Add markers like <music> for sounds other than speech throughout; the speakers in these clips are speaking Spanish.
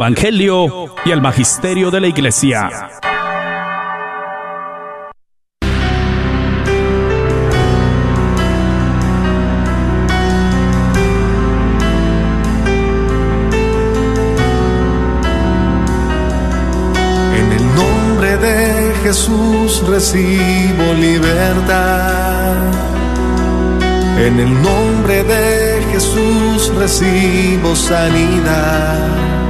Evangelio y el Magisterio de la Iglesia. En el nombre de Jesús recibo libertad. En el nombre de Jesús recibo sanidad.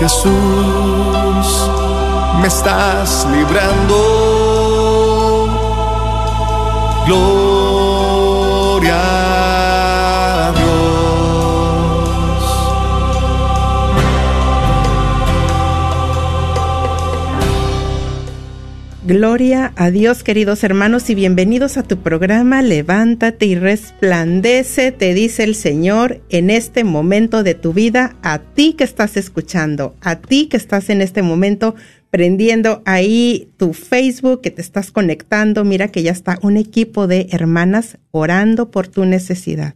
Jesús, me estás librando. Gloria Gloria a Dios, queridos hermanos, y bienvenidos a tu programa Levántate y resplandece, te dice el Señor en este momento de tu vida, a ti que estás escuchando, a ti que estás en este momento prendiendo ahí tu Facebook, que te estás conectando. Mira que ya está un equipo de hermanas orando por tu necesidad,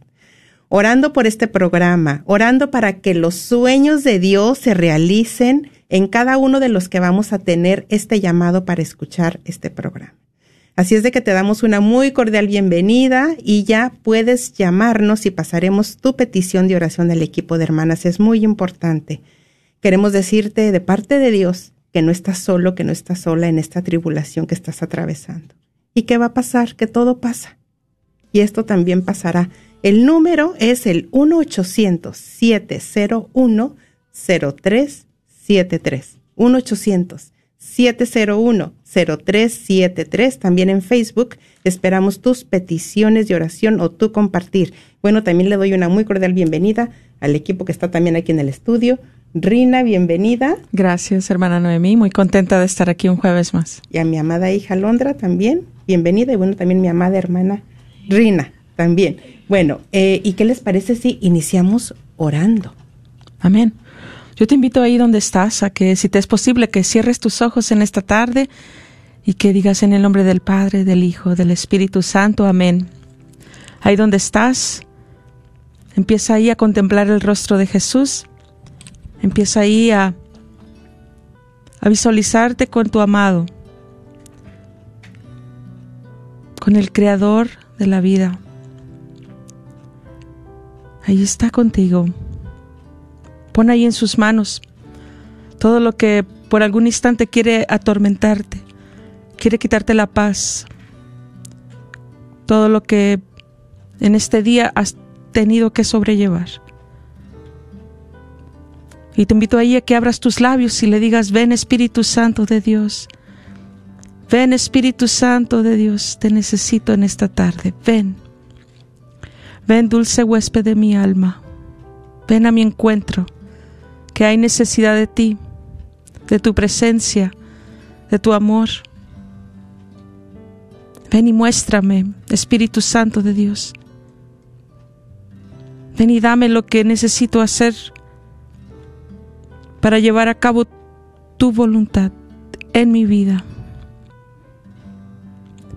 orando por este programa, orando para que los sueños de Dios se realicen en cada uno de los que vamos a tener este llamado para escuchar este programa. Así es de que te damos una muy cordial bienvenida y ya puedes llamarnos y pasaremos tu petición de oración del equipo de hermanas. Es muy importante. Queremos decirte de parte de Dios que no estás solo, que no estás sola en esta tribulación que estás atravesando. ¿Y qué va a pasar? Que todo pasa. Y esto también pasará. El número es el 1-800-701-03 73 1-800-701-0373. También en Facebook esperamos tus peticiones de oración o tu compartir. Bueno, también le doy una muy cordial bienvenida al equipo que está también aquí en el estudio. Rina, bienvenida. Gracias, hermana Noemí. Muy contenta de estar aquí un jueves más. Y a mi amada hija Londra también, bienvenida. Y bueno, también mi amada hermana Rina también. Bueno, eh, ¿y qué les parece si iniciamos orando? Amén. Yo te invito ahí donde estás a que si te es posible que cierres tus ojos en esta tarde y que digas en el nombre del Padre, del Hijo, del Espíritu Santo, amén. Ahí donde estás, empieza ahí a contemplar el rostro de Jesús, empieza ahí a, a visualizarte con tu amado, con el Creador de la vida. Ahí está contigo. Pon ahí en sus manos todo lo que por algún instante quiere atormentarte, quiere quitarte la paz, todo lo que en este día has tenido que sobrellevar. Y te invito ahí a que abras tus labios y le digas, ven Espíritu Santo de Dios, ven Espíritu Santo de Dios, te necesito en esta tarde, ven, ven dulce huésped de mi alma, ven a mi encuentro que hay necesidad de ti, de tu presencia, de tu amor. Ven y muéstrame, Espíritu Santo de Dios. Ven y dame lo que necesito hacer para llevar a cabo tu voluntad en mi vida.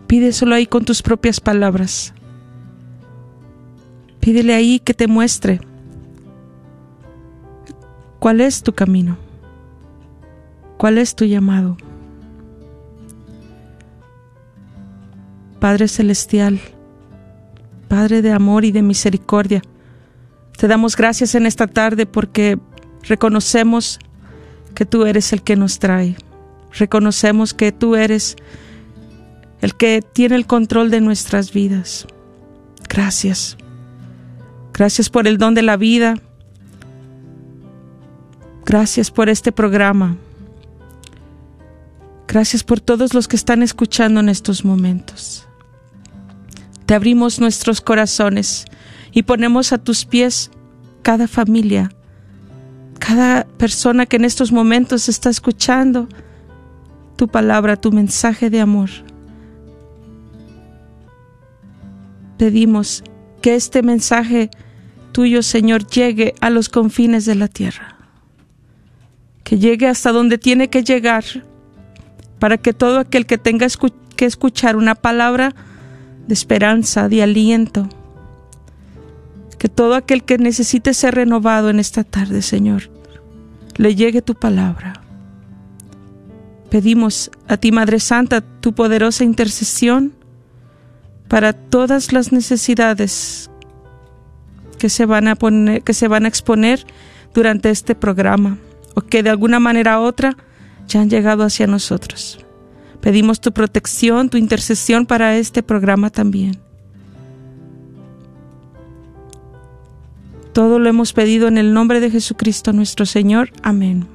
Pídeselo ahí con tus propias palabras. Pídele ahí que te muestre ¿Cuál es tu camino? ¿Cuál es tu llamado? Padre Celestial, Padre de amor y de misericordia, te damos gracias en esta tarde porque reconocemos que tú eres el que nos trae. Reconocemos que tú eres el que tiene el control de nuestras vidas. Gracias. Gracias por el don de la vida, Gracias por este programa. Gracias por todos los que están escuchando en estos momentos. Te abrimos nuestros corazones y ponemos a tus pies cada familia, cada persona que en estos momentos está escuchando tu palabra, tu mensaje de amor. Pedimos que este mensaje tuyo, Señor, llegue a los confines de la tierra, que llegue hasta donde tiene que llegar, para que todo aquel que tenga que escuchar una palabra de esperanza, de aliento, que todo aquel que necesite ser renovado en esta tarde, Señor, le llegue tu palabra. Pedimos a ti, Madre Santa, tu poderosa intercesión para todas las necesidades que se van a poner, que se van a exponer durante este programa que de alguna manera u otra ya han llegado hacia nosotros. Pedimos tu protección, tu intercesión para este programa también. Todo lo hemos pedido en el nombre de Jesucristo nuestro Señor. Amén.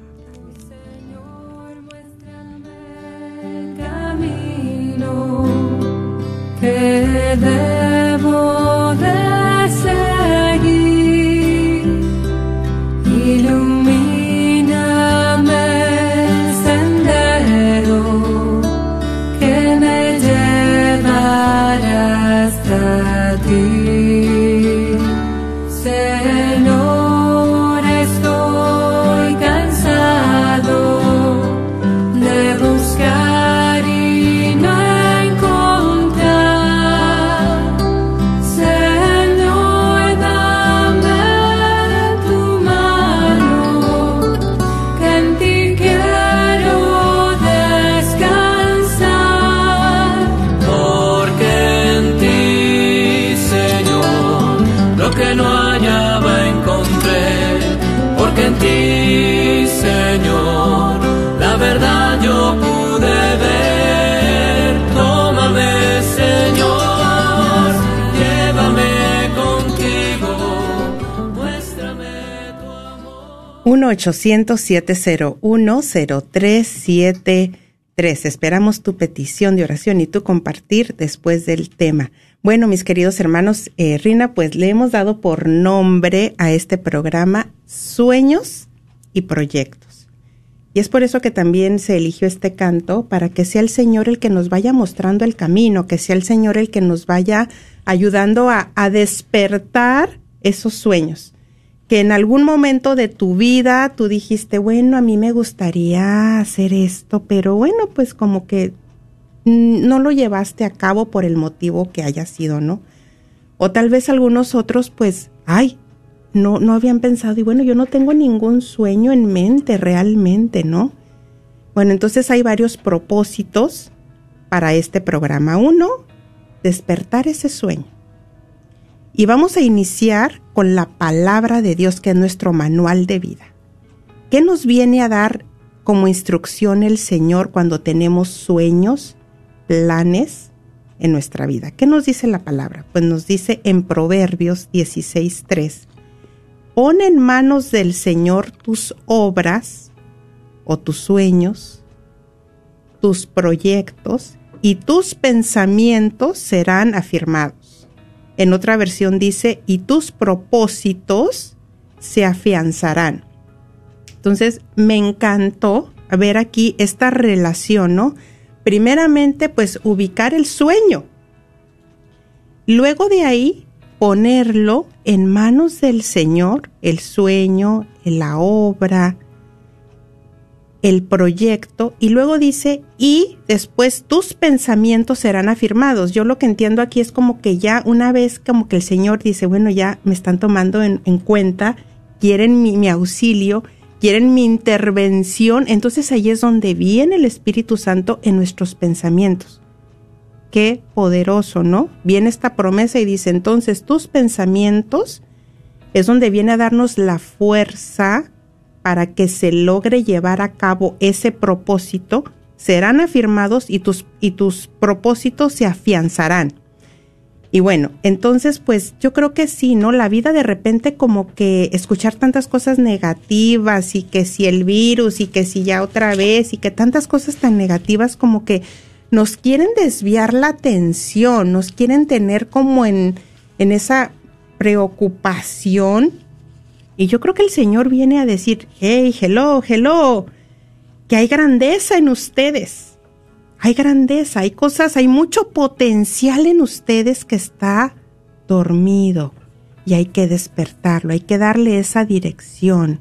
Tres Esperamos tu petición de oración y tu compartir después del tema. Bueno, mis queridos hermanos, eh, Rina, pues le hemos dado por nombre a este programa Sueños y Proyectos. Y es por eso que también se eligió este canto, para que sea el Señor el que nos vaya mostrando el camino, que sea el Señor el que nos vaya ayudando a, a despertar esos sueños que en algún momento de tu vida tú dijiste, bueno, a mí me gustaría hacer esto, pero bueno, pues como que no lo llevaste a cabo por el motivo que haya sido, ¿no? O tal vez algunos otros, pues, ay, no, no habían pensado, y bueno, yo no tengo ningún sueño en mente realmente, ¿no? Bueno, entonces hay varios propósitos para este programa. Uno, despertar ese sueño. Y vamos a iniciar con la palabra de Dios, que es nuestro manual de vida. ¿Qué nos viene a dar como instrucción el Señor cuando tenemos sueños, planes en nuestra vida? ¿Qué nos dice la palabra? Pues nos dice en Proverbios 16.3, pon en manos del Señor tus obras o tus sueños, tus proyectos y tus pensamientos serán afirmados. En otra versión dice, y tus propósitos se afianzarán. Entonces, me encantó ver aquí esta relación, ¿no? Primeramente, pues ubicar el sueño. Luego de ahí, ponerlo en manos del Señor, el sueño, la obra, el proyecto y luego dice, y después tus pensamientos serán afirmados. Yo lo que entiendo aquí es como que ya una vez como que el Señor dice, bueno, ya me están tomando en, cuenta, quieren mi, mi, auxilio, quieren mi intervención, entonces ahí es donde viene el Espíritu Santo en nuestros pensamientos. Qué poderoso, ¿no? Viene esta promesa y dice, entonces tus pensamientos es donde viene a darnos la fuerza, para que se logre llevar a cabo ese propósito serán afirmados y tus, y tus propósitos se afianzarán. Y bueno, entonces pues yo creo que sí, ¿no? La vida de repente como que escuchar tantas cosas negativas y que si el virus y que si ya otra vez y que tantas cosas tan negativas como que nos quieren desviar la atención, nos quieren tener como en, en esa preocupación Y yo creo que el Señor viene a decir, hey, hello, hello, que hay grandeza en ustedes. Hay grandeza, hay cosas, hay mucho potencial en ustedes que está dormido y hay que despertarlo, hay que darle esa dirección.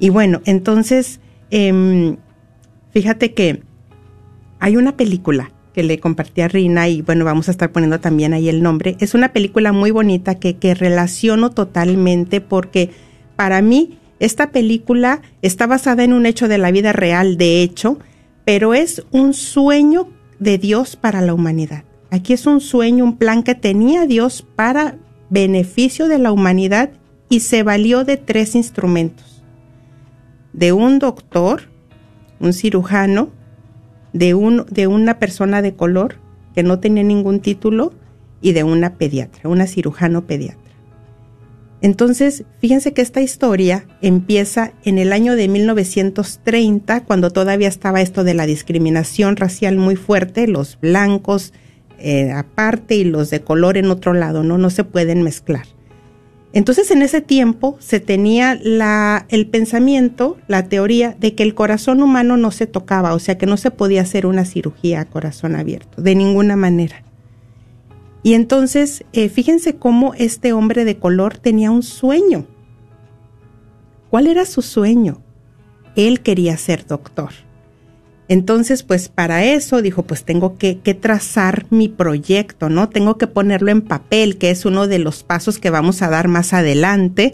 Y bueno, entonces, em, fíjate que hay una película que le compartí a Rina y bueno, vamos a estar poniendo también ahí el nombre. Es una película muy bonita que, que relaciono totalmente porque para mí esta película está basada en un hecho de la vida real, de hecho, pero es un sueño de Dios para la humanidad. Aquí es un sueño, un plan que tenía Dios para beneficio de la humanidad y se valió de tres instrumentos. De un doctor, un cirujano, de, un, de una persona de color que no tenía ningún título y de una pediatra, una cirujano pediatra. Entonces, fíjense que esta historia empieza en el año de 1930, cuando todavía estaba esto de la discriminación racial muy fuerte, los blancos eh, aparte y los de color en otro lado, ¿no? No se pueden mezclar. Entonces en ese tiempo se tenía la, el pensamiento, la teoría de que el corazón humano no se tocaba, o sea que no se podía hacer una cirugía a corazón abierto, de ninguna manera. Y entonces, eh, fíjense cómo este hombre de color tenía un sueño. ¿Cuál era su sueño? Él quería ser doctor. Entonces, pues para eso dijo, pues tengo que, que, trazar mi proyecto, ¿no? Tengo que ponerlo en papel, que es uno de los pasos que vamos a dar más adelante.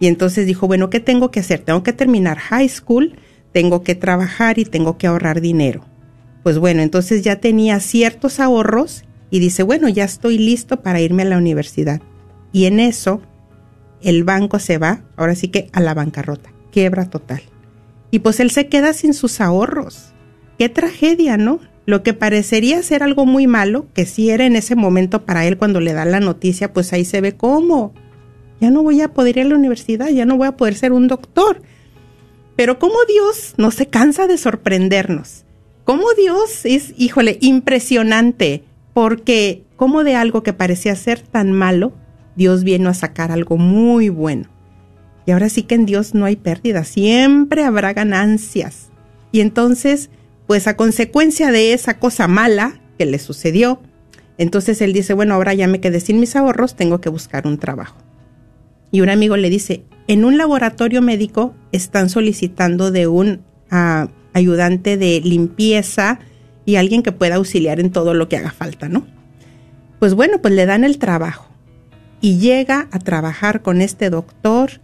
Y entonces dijo, bueno, ¿qué tengo que hacer? Tengo que terminar high school, tengo que trabajar y tengo que ahorrar dinero. Pues bueno, entonces ya tenía ciertos ahorros y dice, bueno, ya estoy listo para irme a la universidad. Y en eso, el banco se va, ahora sí que a la bancarrota, quiebra total. Y pues él se queda sin sus ahorros qué tragedia, ¿no? Lo que parecería ser algo muy malo, que sí era en ese momento para él cuando le dan la noticia, pues ahí se ve cómo. Ya no voy a poder ir a la universidad, ya no voy a poder ser un doctor. Pero cómo Dios no se cansa de sorprendernos. Cómo Dios es, híjole, impresionante, porque como de algo que parecía ser tan malo, Dios vino a sacar algo muy bueno. Y ahora sí que en Dios no hay pérdida, siempre habrá ganancias. Y entonces, pues a consecuencia de esa cosa mala que le sucedió, entonces él dice, bueno, ahora ya me quedé sin mis ahorros, tengo que buscar un trabajo. Y un amigo le dice, en un laboratorio médico están solicitando de un ah, ayudante de limpieza y alguien que pueda auxiliar en todo lo que haga falta, ¿no? Pues bueno, pues le dan el trabajo y llega a trabajar con este doctor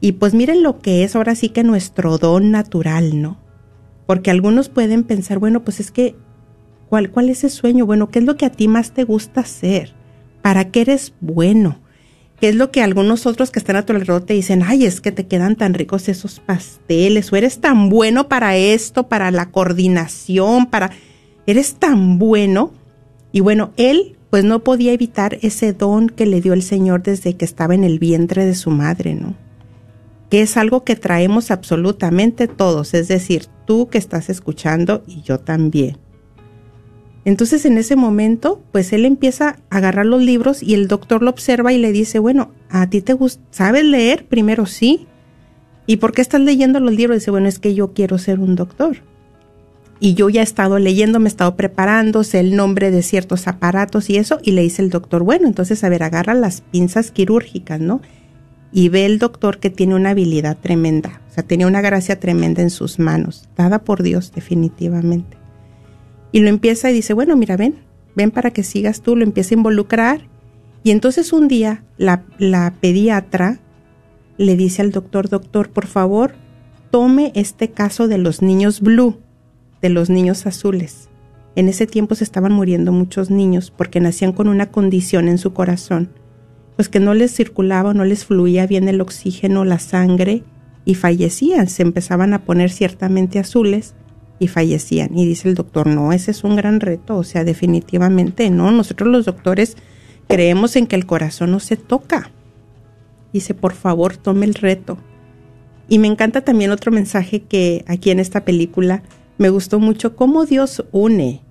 y pues miren lo que es ahora sí que nuestro don natural, ¿no? Porque algunos pueden pensar, bueno, pues es que, ¿cuál, ¿cuál es ese sueño? Bueno, ¿qué es lo que a ti más te gusta hacer? ¿Para qué eres bueno? ¿Qué es lo que algunos otros que están a tu alrededor te dicen, ay, es que te quedan tan ricos esos pasteles, o eres tan bueno para esto, para la coordinación, para... Eres tan bueno. Y bueno, él pues no podía evitar ese don que le dio el Señor desde que estaba en el vientre de su madre, ¿no? que es algo que traemos absolutamente todos, es decir, tú que estás escuchando y yo también. Entonces en ese momento, pues él empieza a agarrar los libros y el doctor lo observa y le dice, bueno, ¿a ti te gusta? ¿Sabes leer? Primero sí. ¿Y por qué estás leyendo los libros? Dice, bueno, es que yo quiero ser un doctor. Y yo ya he estado leyendo, me he estado preparando, sé el nombre de ciertos aparatos y eso, y le dice el doctor, bueno, entonces, a ver, agarra las pinzas quirúrgicas, ¿no? y ve el doctor que tiene una habilidad tremenda, sea, tenía una gracia tremenda en sus manos, dada por Dios definitivamente. Y lo empieza y dice, bueno, mira, ven, ven para que sigas tú, lo empieza a involucrar. Y entonces un día la, la pediatra le dice al doctor, doctor, por favor, tome este caso de los niños blue, de los niños azules. En ese tiempo se estaban muriendo muchos niños porque nacían con una condición en su corazón pues que no les circulaba, no les fluía bien el oxígeno, la sangre y fallecían, se empezaban a poner ciertamente azules y fallecían. Y dice el doctor, no, ese es un gran reto, o sea, definitivamente no, nosotros los doctores creemos en que el corazón no se toca. Dice, por favor, tome el reto. Y me encanta también otro mensaje que aquí en esta película me gustó mucho, cómo Dios une,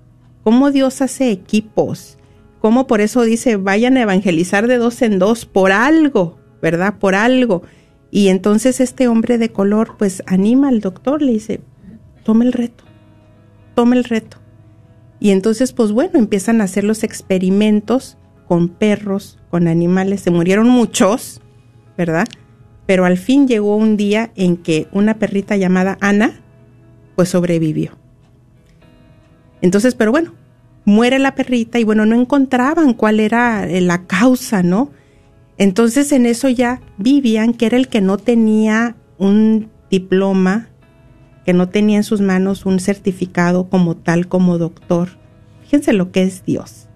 cómo Dios hace equipos, cómo por eso dice, vayan a evangelizar de dos en dos por algo, ¿verdad? Por algo. Y entonces este hombre de color pues anima al doctor, le dice, tome el reto, tome el reto. Y entonces pues bueno, empiezan a hacer los experimentos con perros, con animales, se murieron muchos, ¿verdad? Pero al fin llegó un día en que una perrita llamada Ana pues sobrevivió. Entonces, pero bueno, muere la perrita y bueno, no encontraban cuál era eh, la causa, ¿no? Entonces en eso ya Vivian, que era el que no tenía un diploma, que no tenía en sus manos un certificado como tal, como doctor. Fíjense lo que es Dios.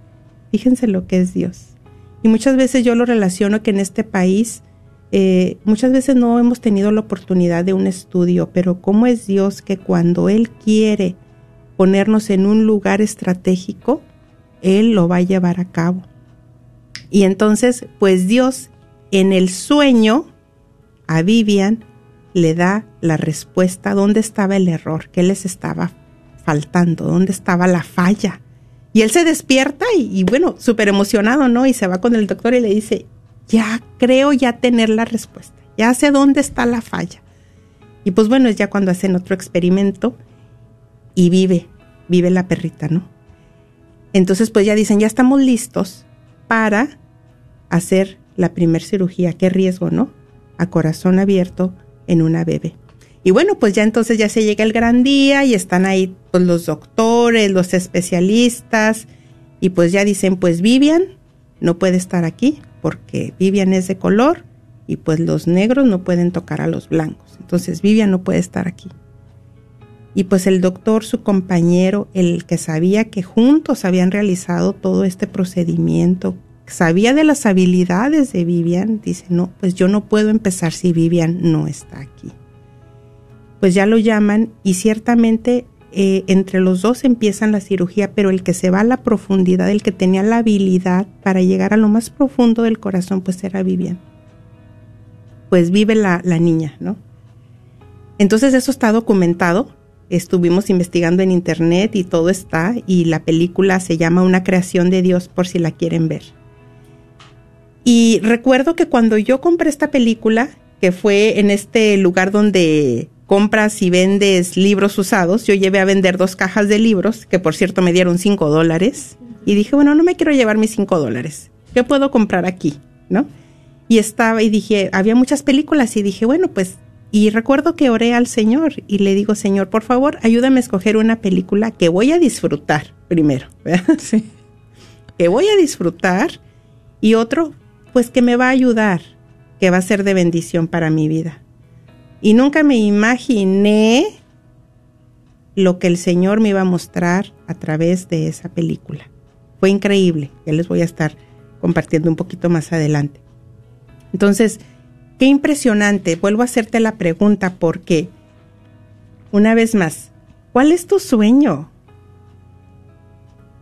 Fíjense lo que es Dios. Y muchas veces yo lo relaciono que en este país, eh, muchas veces no hemos tenido la oportunidad de un estudio, pero cómo es Dios que cuando Él quiere ponernos en un lugar estratégico, Él lo va a llevar a cabo. Y entonces, pues Dios en el sueño a Vivian le da la respuesta dónde estaba el error, qué les estaba faltando, dónde estaba la falla. Y él se despierta y, bueno, súper emocionado, ¿no? Y se va con el doctor y le dice, ya creo ya tener la respuesta, ya sé dónde está la falla. Y pues bueno, es ya cuando hacen otro experimento y vive, vive la perrita, ¿no? Entonces pues ya dicen, ya estamos listos para hacer la primer cirugía. Qué riesgo, ¿no? A corazón abierto en una bebé. Y bueno, pues ya entonces ya se llega el gran día y están ahí pues, los doctores, los especialistas y pues ya dicen, pues Vivian no puede estar aquí porque Vivian es de color y pues los negros no pueden tocar a los blancos. Entonces Vivian no puede estar aquí. Y pues el doctor, su compañero, el que sabía que juntos habían realizado todo este procedimiento, sabía de las habilidades de Vivian, dice, no, pues yo no puedo empezar si Vivian no está aquí. Pues ya lo llaman y ciertamente eh, entre los dos empiezan la cirugía, pero el que se va a la profundidad, el que tenía la habilidad para llegar a lo más profundo del corazón, pues era Vivian. Pues vive la, la niña, ¿no? Entonces eso está documentado, estuvimos investigando en internet y todo está, y la película se llama Una creación de Dios por si la quieren ver. Y recuerdo que cuando yo compré esta película, que fue en este lugar donde compras y vendes libros usados, yo llevé a vender dos cajas de libros, que por cierto me dieron cinco dólares, y dije, bueno, no me quiero llevar mis cinco dólares, ¿qué puedo comprar aquí? ¿No? Y estaba y dije, había muchas películas y dije, bueno, pues, y recuerdo que oré al Señor y le digo, Señor, por favor, ayúdame a escoger una película que voy a disfrutar primero, <laughs> Sí. Que voy a disfrutar y otro pues que me va a ayudar, que va a ser de bendición para mi vida. Y nunca me imaginé lo que el Señor me iba a mostrar a través de esa película. Fue increíble, ya les voy a estar compartiendo un poquito más adelante. Entonces, qué impresionante, vuelvo a hacerte la pregunta porque, una vez más, ¿cuál es tu sueño?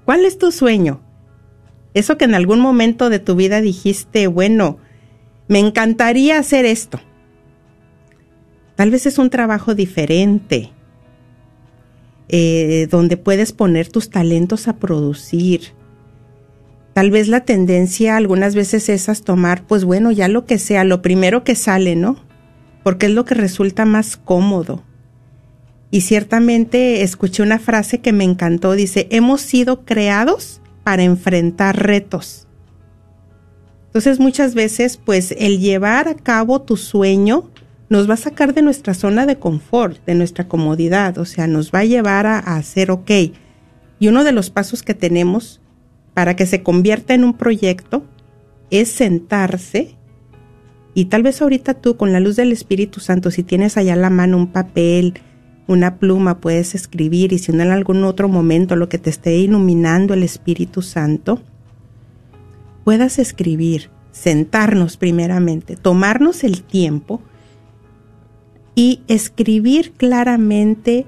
¿Cuál es tu sueño? Eso que en algún momento de tu vida dijiste, bueno, me encantaría hacer esto. Tal vez es un trabajo diferente, eh, donde puedes poner tus talentos a producir. Tal vez la tendencia algunas veces es a tomar, pues bueno, ya lo que sea, lo primero que sale, ¿no? Porque es lo que resulta más cómodo. Y ciertamente escuché una frase que me encantó, dice, hemos sido creados para enfrentar retos. Entonces muchas veces pues el llevar a cabo tu sueño nos va a sacar de nuestra zona de confort, de nuestra comodidad, o sea, nos va a llevar a, hacer ok. Y uno de los pasos que tenemos para que se convierta en un proyecto es sentarse y tal vez ahorita tú con la luz del Espíritu Santo, si tienes allá a la mano un papel, una pluma, puedes escribir y si no en algún otro momento lo que te esté iluminando el Espíritu Santo, puedas escribir, sentarnos primeramente, tomarnos el tiempo y escribir claramente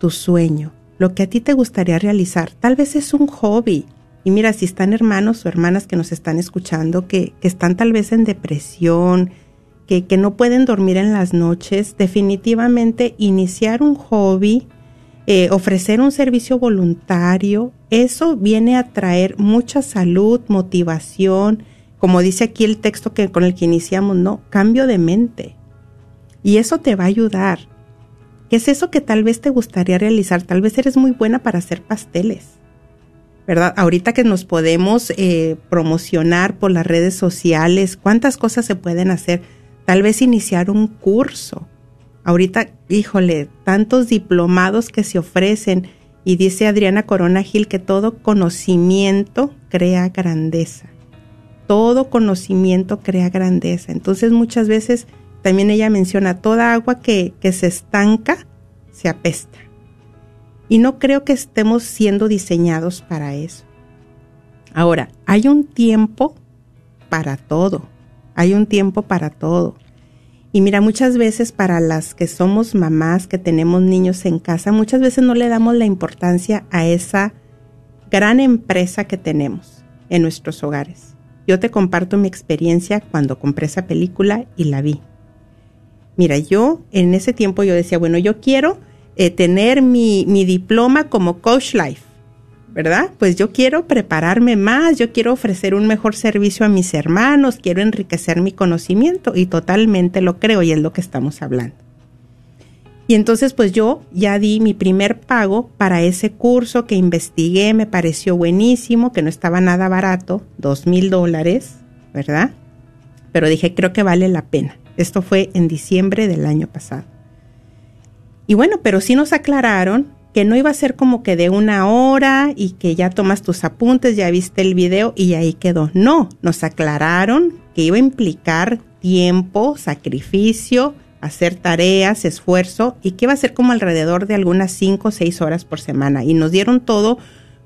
tu sueño, lo que a ti te gustaría realizar. Tal vez es un hobby. Y mira, si están hermanos o hermanas que nos están escuchando, que, están tal vez en depresión, que, no pueden dormir en las noches, definitivamente iniciar un hobby, eh, ofrecer un servicio voluntario, eso viene a traer mucha salud, motivación, como dice aquí el texto que, con el que iniciamos, ¿no? Cambio de mente. Y eso te va a ayudar. ¿Qué es eso que tal vez te gustaría realizar? Tal vez eres muy buena para hacer pasteles. ¿Verdad? Ahorita que nos podemos eh, promocionar por las redes sociales, ¿cuántas cosas se pueden hacer? Tal vez iniciar un curso. Ahorita, híjole, tantos diplomados que se ofrecen. Y dice Adriana Corona Gil que todo conocimiento crea grandeza. Todo conocimiento crea grandeza. Entonces muchas veces también ella menciona, toda agua que, que se estanca se apesta. Y no creo que estemos siendo diseñados para eso. Ahora, hay un tiempo para todo. Hay un tiempo para todo. Y mira, muchas veces para las que somos mamás, que tenemos niños en casa, muchas veces no le damos la importancia a esa gran empresa que tenemos en nuestros hogares. Yo te comparto mi experiencia cuando compré esa película y la vi. Mira, yo en ese tiempo yo decía, bueno, yo quiero eh, tener mi, mi diploma como Coach Life, ¿verdad? Pues yo quiero prepararme más, yo quiero ofrecer un mejor servicio a mis hermanos, quiero enriquecer mi conocimiento y totalmente lo creo y es lo que estamos hablando. Y entonces pues yo ya di mi primer pago para ese curso que investigué, me pareció buenísimo, que no estaba nada barato, dos mil dólares, ¿verdad? Pero dije, creo que vale la pena. Esto fue en diciembre del año pasado. Y bueno, pero sí nos aclararon que no iba a ser como que de una hora y que ya tomas tus apuntes, ya viste el video y ahí quedó. No, nos aclararon que iba a implicar tiempo, sacrificio, hacer tareas, esfuerzo y que iba a ser como alrededor de algunas cinco o seis horas por semana. Y nos dieron todo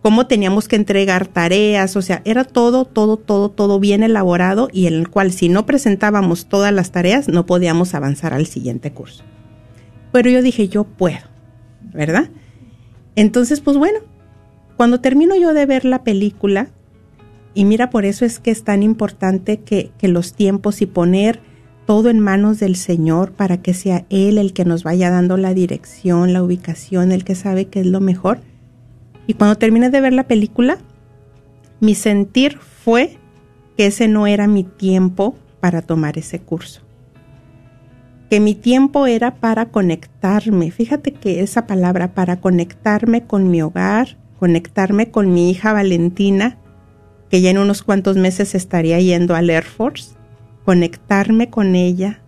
cómo teníamos que entregar tareas, o sea, era todo, todo, todo, todo bien elaborado y en el cual si no presentábamos todas las tareas no podíamos avanzar al siguiente curso. Pero yo dije, yo puedo, ¿verdad? Entonces, pues bueno, cuando termino yo de ver la película, y mira, por eso es que es tan importante que, que los tiempos y poner todo en manos del Señor para que sea Él el que nos vaya dando la dirección, la ubicación, el que sabe qué es lo mejor y cuando terminé de ver la película, mi sentir fue que ese no era mi tiempo para tomar ese curso. Que mi tiempo era para conectarme. Fíjate que esa palabra, para conectarme con mi hogar, conectarme con mi hija Valentina, que ya en unos cuantos meses estaría yendo al Air Force, conectarme con ella.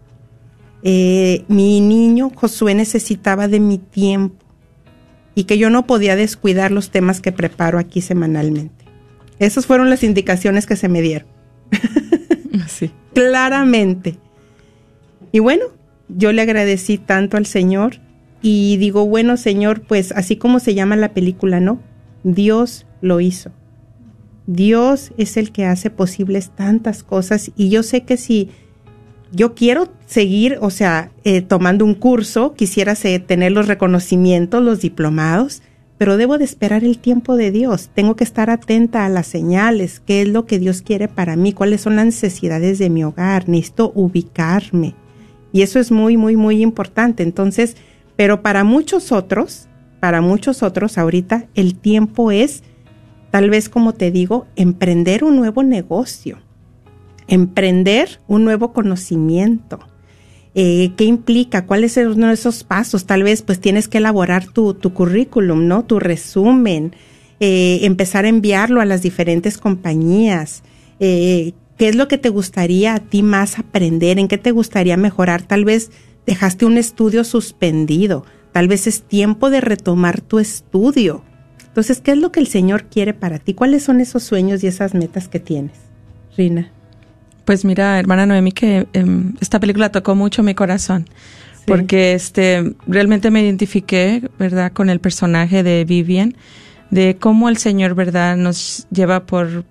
Eh, mi niño Josué necesitaba de mi tiempo y que yo no podía descuidar los temas que preparo aquí semanalmente. Esas fueron las indicaciones que se me dieron. <laughs> Sí. Claramente. Y bueno, yo le agradecí tanto al Señor y digo, bueno, Señor, pues así como se llama la película, ¿no? Dios lo hizo. Dios es el que hace posibles tantas cosas y yo sé que si yo quiero seguir, o sea, eh, tomando un curso, quisiera tener los reconocimientos, los diplomados, pero debo de esperar el tiempo de Dios. Tengo que estar atenta a las señales, qué es lo que Dios quiere para mí, cuáles son las necesidades de mi hogar, necesito ubicarme. Y eso es muy, muy, muy importante. Entonces, pero para muchos otros, para muchos otros ahorita, el tiempo es, tal vez como te digo, emprender un nuevo negocio emprender un nuevo conocimiento. Eh, ¿Qué implica? ¿Cuáles son esos pasos? Tal vez pues tienes que elaborar tu, tu currículum, ¿no? Tu resumen, eh, empezar a enviarlo a las diferentes compañías. Eh, ¿Qué es lo que te gustaría a ti más aprender? ¿En qué te gustaría mejorar? Tal vez dejaste un estudio suspendido. Tal vez es tiempo de retomar tu estudio. Entonces, ¿qué es lo que el Señor quiere para ti? ¿Cuáles son esos sueños y esas metas que tienes? Rina. Pues mira, hermana Noemi, que em, esta película tocó mucho mi corazón. Porque este realmente me identifiqué, ¿verdad?, con el personaje de Vivian, de cómo el Señor, ¿verdad?, nos lleva por,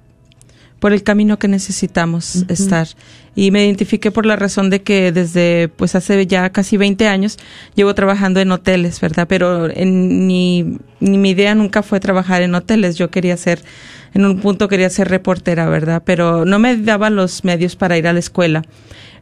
por el camino que necesitamos estar. Y me identifiqué por la razón de que desde, pues hace ya casi 20 años, llevo trabajando en hoteles, ¿verdad? Pero en, ni, ni mi idea nunca fue trabajar en hoteles. Yo quería ser en un punto quería ser reportera, ¿verdad? Pero no me daba los medios para ir a la escuela.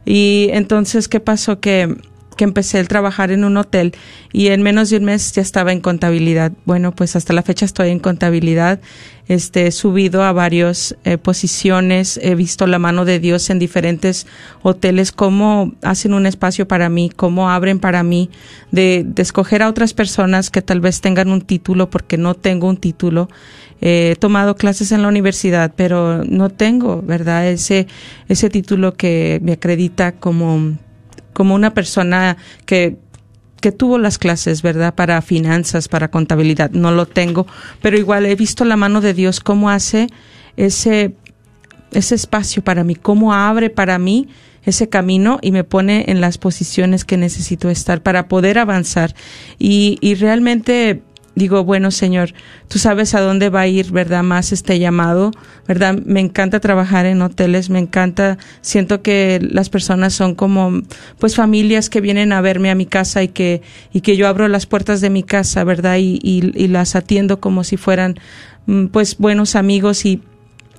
Y entonces, ¿qué pasó? Que que empecé a trabajar en un hotel y en menos de un mes ya estaba en contabilidad. Bueno, pues hasta la fecha estoy en contabilidad. Este, he subido a varias eh, posiciones, he visto la mano de Dios en diferentes hoteles, cómo hacen un espacio para mí, cómo abren para mí, de, de escoger a otras personas que tal vez tengan un título porque no tengo un título. he tomado clases en la universidad, pero no tengo, ¿verdad? Ese, ese título que me acredita como como una persona que que tuvo las clases, ¿verdad? Para finanzas, para contabilidad. No lo tengo, pero igual he visto la mano de Dios cómo hace ese, ese espacio para mí, cómo abre para mí ese camino y me pone en las posiciones que necesito estar para poder avanzar. Y, y realmente digo, bueno, Señor, tú sabes a dónde va a ir, ¿verdad? Más este llamado, ¿verdad? Me encanta trabajar en hoteles, me encanta, siento que las personas son como, pues familias que vienen a verme a mi casa y que, y que yo abro las puertas de mi casa, ¿verdad? Y, y, las atiendo como si fueran, mm, pues, buenos amigos y,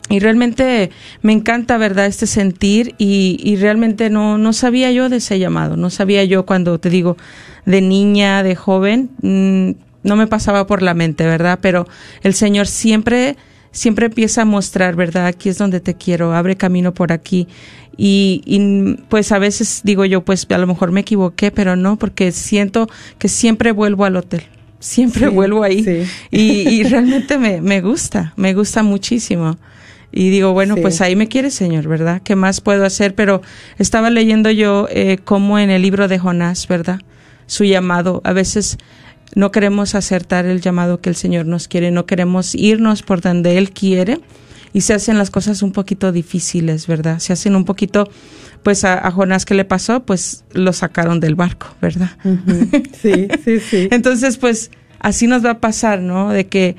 y realmente me encanta, ¿verdad? Este sentir y, y realmente no, no sabía yo de ese llamado, no sabía yo cuando te digo, de niña, de joven, mm, no me pasaba por la mente, ¿verdad? Pero el Señor siempre, siempre empieza a mostrar, ¿verdad? Aquí es donde te quiero, abre camino por aquí. Y, y, pues a veces digo yo, pues a lo mejor me equivoqué, pero no, porque siento que siempre vuelvo al hotel. Siempre vuelvo ahí. Y, y, <laughs> realmente me, me gusta, me gusta muchísimo. Y digo, bueno, pues ahí me quiere, Señor, ¿verdad? ¿Qué más puedo hacer? Pero estaba leyendo yo eh, como en el libro de Jonás, ¿verdad? Su llamado. A veces no queremos acertar el llamado que el Señor nos quiere, no queremos irnos por donde Él quiere y se hacen las cosas un poquito difíciles, ¿verdad? Se hacen un poquito, pues a, Jonás que le pasó, pues lo sacaron del barco, ¿verdad? Sí, sí, sí. <laughs> Entonces, pues así nos va a pasar, ¿no? De que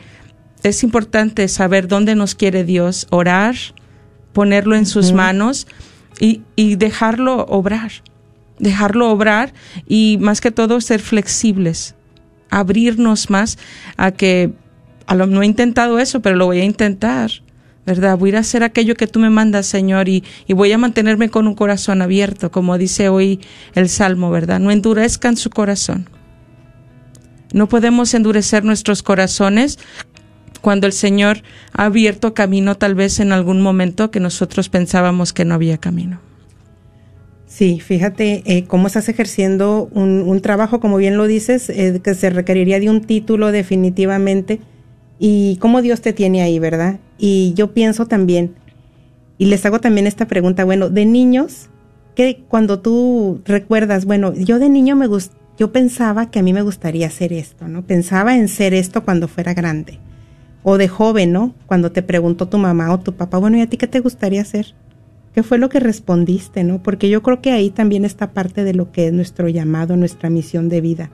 es importante saber dónde nos quiere Dios, orar, ponerlo en sus manos y, y dejarlo obrar, dejarlo obrar y más que todo ser flexibles, abrirnos más a que, a lo, no he intentado eso, pero lo voy a intentar, ¿verdad? Voy a hacer aquello que tú me mandas, Señor, y, y voy a mantenerme con un corazón abierto, como dice hoy el Salmo, ¿verdad? No endurezcan su corazón. No podemos endurecer nuestros corazones cuando el Señor ha abierto camino tal vez en algún momento que nosotros pensábamos que no había camino. Sí, fíjate eh, cómo estás ejerciendo un, trabajo, como bien lo dices, eh, que se requeriría de un título definitivamente, y cómo Dios te tiene ahí, ¿verdad? Y yo pienso también, y les hago también esta pregunta, bueno, de niños, que cuando tú recuerdas, bueno, yo de niño me gust yo pensaba que a mí me gustaría hacer esto, ¿no? Pensaba en ser esto cuando fuera grande. O de joven, ¿no? Cuando te preguntó tu mamá o tu papá, bueno, ¿y a ti qué te gustaría hacer? ¿Qué fue lo que respondiste, no? Porque yo creo que ahí también está parte de lo que es nuestro llamado, nuestra misión de vida.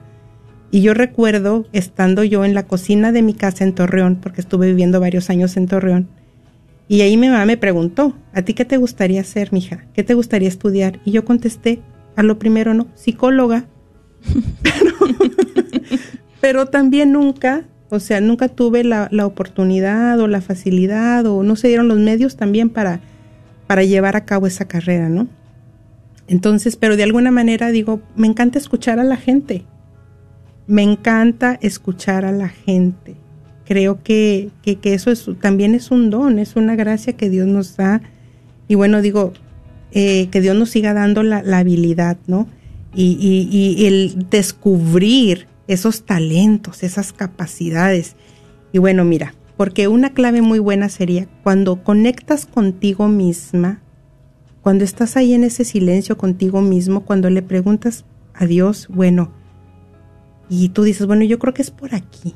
Y yo recuerdo estando yo en la cocina de mi casa en Torreón, porque estuve viviendo varios años en Torreón, y ahí mi mamá me preguntó, ¿a ti qué te gustaría hacer, mija? ¿Qué te gustaría estudiar? Y yo contesté, a lo primero no, psicóloga. <laughs> pero, también nunca, o sea, nunca tuve la, la oportunidad o la facilidad o no se dieron los medios también para para llevar a cabo esa carrera, ¿no? Entonces, pero de alguna manera digo, me encanta escuchar a la gente. Me encanta escuchar a la gente. Creo que, que, eso es, también es un don, es una gracia que Dios nos da. Y bueno, digo, eh, que Dios nos siga dando la, habilidad, ¿no? Y, y, y, el descubrir esos talentos, esas capacidades. Y bueno, mira, porque una clave muy buena sería cuando conectas contigo misma, cuando estás ahí en ese silencio contigo mismo, cuando le preguntas a Dios, bueno, y tú dices, bueno, yo creo que es por aquí.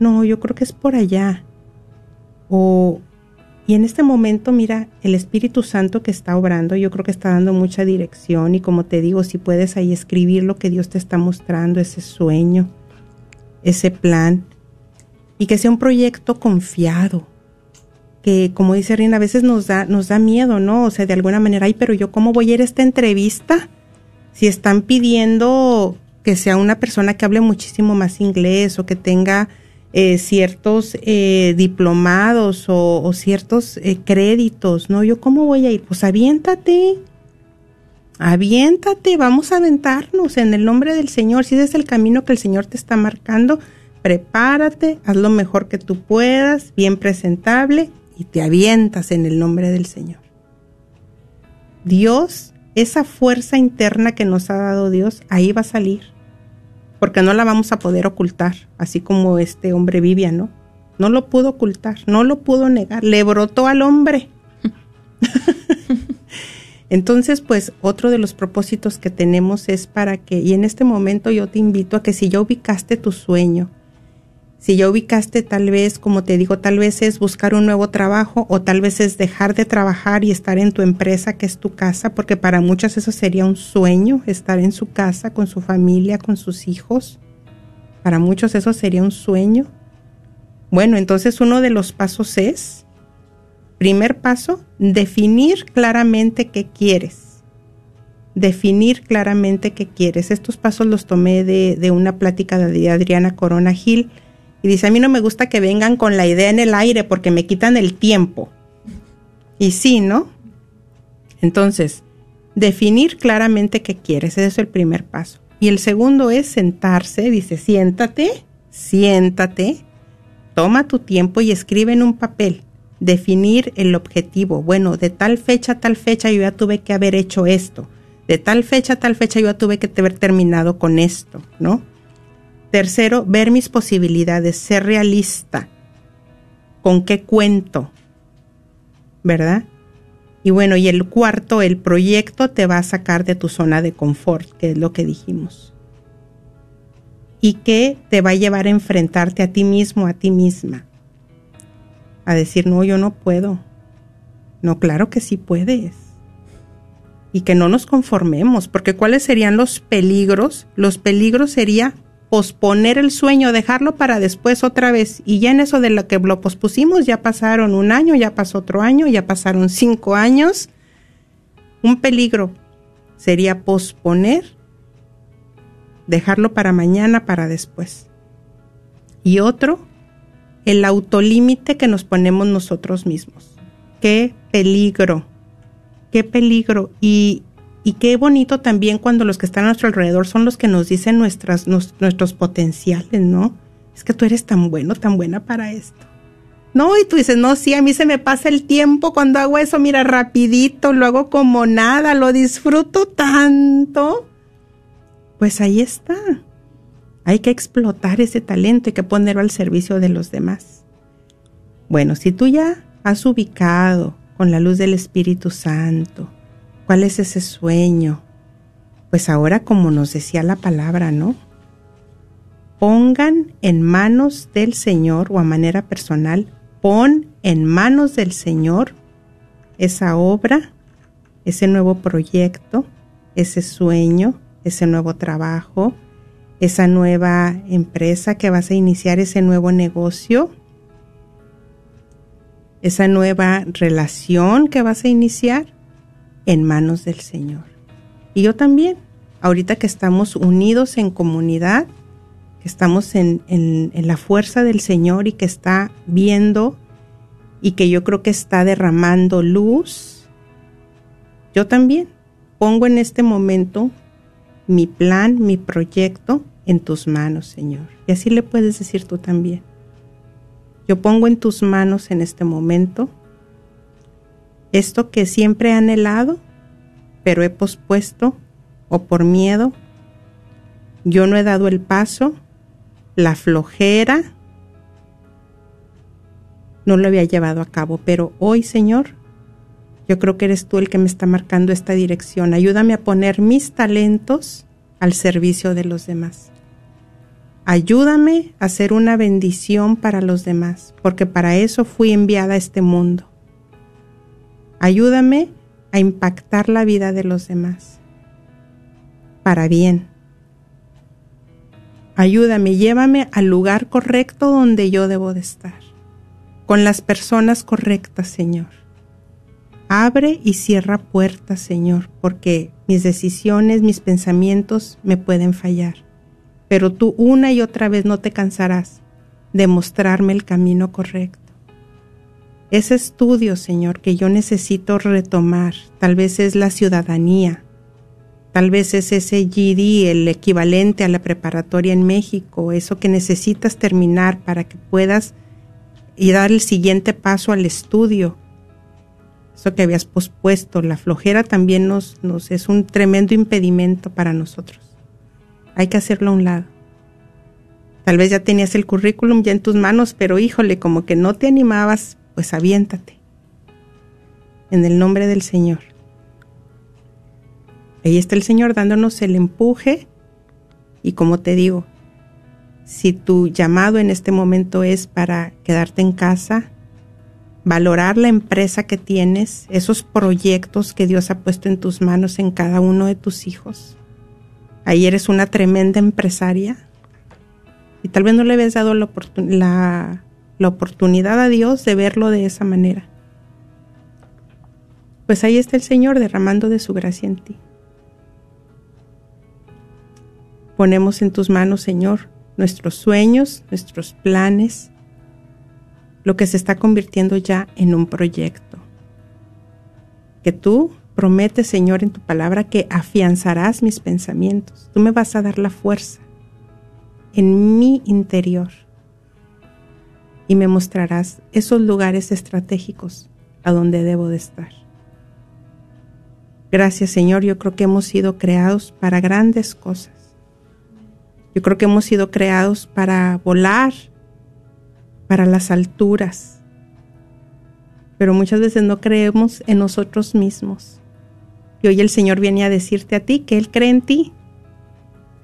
No, yo creo que es por allá. O, y en este momento, mira, el Espíritu Santo que está obrando, yo creo que está dando mucha dirección y como te digo, si puedes ahí escribir lo que Dios te está mostrando, ese sueño, ese plan, y que sea un proyecto confiado. Que como dice Rina, a veces nos da, nos da miedo, ¿no? O sea, de alguna manera, ay, pero yo cómo voy a ir a esta entrevista si están pidiendo que sea una persona que hable muchísimo más inglés o que tenga eh, ciertos eh, diplomados o, ciertos eh, créditos, ¿no? Yo cómo voy a ir? Pues aviéntate, Aviéntate, vamos a aventarnos en el nombre del Señor. Si ese es el camino que el Señor te está marcando, prepárate, haz lo mejor que tú puedas, bien presentable, y te avientas en el nombre del Señor. Dios, esa fuerza interna que nos ha dado Dios, ahí va a salir, porque no la vamos a poder ocultar, así como este hombre Vivian, ¿no? No lo pudo ocultar, no lo pudo negar, le brotó al hombre. <laughs> Entonces, pues otro de los propósitos que tenemos es para que, y en este momento yo te invito a que si ya ubicaste tu sueño, si ya ubicaste tal vez, como te digo, tal vez es buscar un nuevo trabajo o tal vez es dejar de trabajar y estar en tu empresa que es tu casa, porque para muchos eso sería un sueño, estar en su casa con su familia, con sus hijos. Para muchos eso sería un sueño. Bueno, entonces uno de los pasos es, primer paso, definir claramente qué quieres. Definir claramente qué quieres. Estos pasos los tomé de, de una plática de Adriana Corona Gil y dice, a mí no me gusta que vengan con la idea en el aire porque me quitan el tiempo. Y sí, ¿no? Entonces, definir claramente qué quieres, ese es el primer paso. Y el segundo es sentarse, dice, siéntate, siéntate, toma tu tiempo y escribe en un papel. Definir el objetivo. Bueno, de tal fecha a tal fecha yo ya tuve que haber hecho esto. De tal fecha a tal fecha yo ya tuve que haber terminado con esto, ¿no? Tercero, ver mis posibilidades, ser realista. ¿Con qué cuento? ¿Verdad? Y bueno, y el cuarto, el proyecto te va a sacar de tu zona de confort, que es lo que dijimos. Y que te va a llevar a enfrentarte a ti mismo, a ti misma. A decir, no, yo no puedo. No, claro que sí puedes. Y que no nos conformemos, porque ¿cuáles serían los peligros? Los peligros sería posponer el sueño, dejarlo para después otra vez. Y ya en eso de lo que lo pospusimos, ya pasaron un año, ya pasó otro año, ya pasaron cinco años. Un peligro sería posponer, dejarlo para mañana, para después. Y otro, el autolímite que nos ponemos nosotros mismos. Qué peligro, qué peligro. Y y qué bonito también cuando los que están a nuestro alrededor son los que nos dicen nuestras, nuestros potenciales, ¿no? Es que tú eres tan bueno, tan buena para esto. No, y tú dices, no, sí, a mí se me pasa el tiempo cuando hago eso, mira, rapidito, lo hago como nada, lo disfruto tanto. Pues ahí está. Hay que explotar ese talento y que ponerlo al servicio de los demás. Bueno, si tú ya has ubicado con la luz del Espíritu Santo, ¿Cuál es ese sueño? Pues ahora, como nos decía la palabra, ¿no? Pongan en manos del Señor o a manera personal, pon en manos del Señor esa obra, ese nuevo proyecto, ese sueño, ese nuevo trabajo, esa nueva empresa que vas a iniciar, ese nuevo negocio, esa nueva relación que vas a iniciar en manos del Señor. Y yo también, ahorita que estamos unidos en comunidad, que estamos en, la fuerza del Señor y que está viendo y que yo creo que está derramando luz, yo también pongo en este momento mi plan, mi proyecto en tus manos, Señor. Y así le puedes decir tú también. Yo pongo en tus manos en este momento esto que siempre he anhelado, pero he pospuesto o por miedo, yo no he dado el paso, la flojera, no lo había llevado a cabo, pero hoy, Señor, yo creo que eres tú el que me está marcando esta dirección. Ayúdame a poner mis talentos al servicio de los demás. Ayúdame a ser una bendición para los demás, porque para eso fui enviada a este mundo. Ayúdame a impactar la vida de los demás para bien. Ayúdame, llévame al lugar correcto donde yo debo de estar, con las personas correctas, Señor. Abre y cierra puertas, Señor, porque mis decisiones, mis pensamientos me pueden fallar. Pero tú una y otra vez no te cansarás de mostrarme el camino correcto ese estudio, Señor, que yo necesito retomar, tal vez es la ciudadanía, Tal vez es ese GD, el equivalente a la preparatoria en México, eso que necesitas terminar para que puedas y dar el siguiente paso al estudio. Eso que habías pospuesto, la flojera también nos, nos es un tremendo impedimento para nosotros. Hay que hacerlo a un lado. Tal vez ya tenías el currículum ya en tus manos, pero híjole, como que no te animabas, pues aviéntate. En el nombre del Señor. Ahí está el Señor dándonos el empuje y como te digo, si tu llamado en este momento es para quedarte en casa, valorar la empresa que tienes, esos proyectos que Dios ha puesto en tus manos en cada uno de tus hijos. Ahí eres una tremenda empresaria y tal vez no le habías dado la, la, la oportunidad a Dios de verlo de esa manera. Pues ahí está el Señor derramando de su gracia en ti. Ponemos en tus manos, Señor, nuestros sueños, nuestros planes, lo que se está convirtiendo ya en un proyecto. Que tú prometes, Señor, en tu palabra que afianzarás mis pensamientos. Tú me vas a dar la fuerza en mi interior y me mostrarás esos lugares estratégicos a donde debo de estar. Gracias Señor, yo creo que hemos sido creados para grandes cosas. Yo creo que hemos sido creados para volar, para las alturas, pero muchas veces no creemos en nosotros mismos. Y hoy el Señor viene a decirte a ti que Él cree en ti,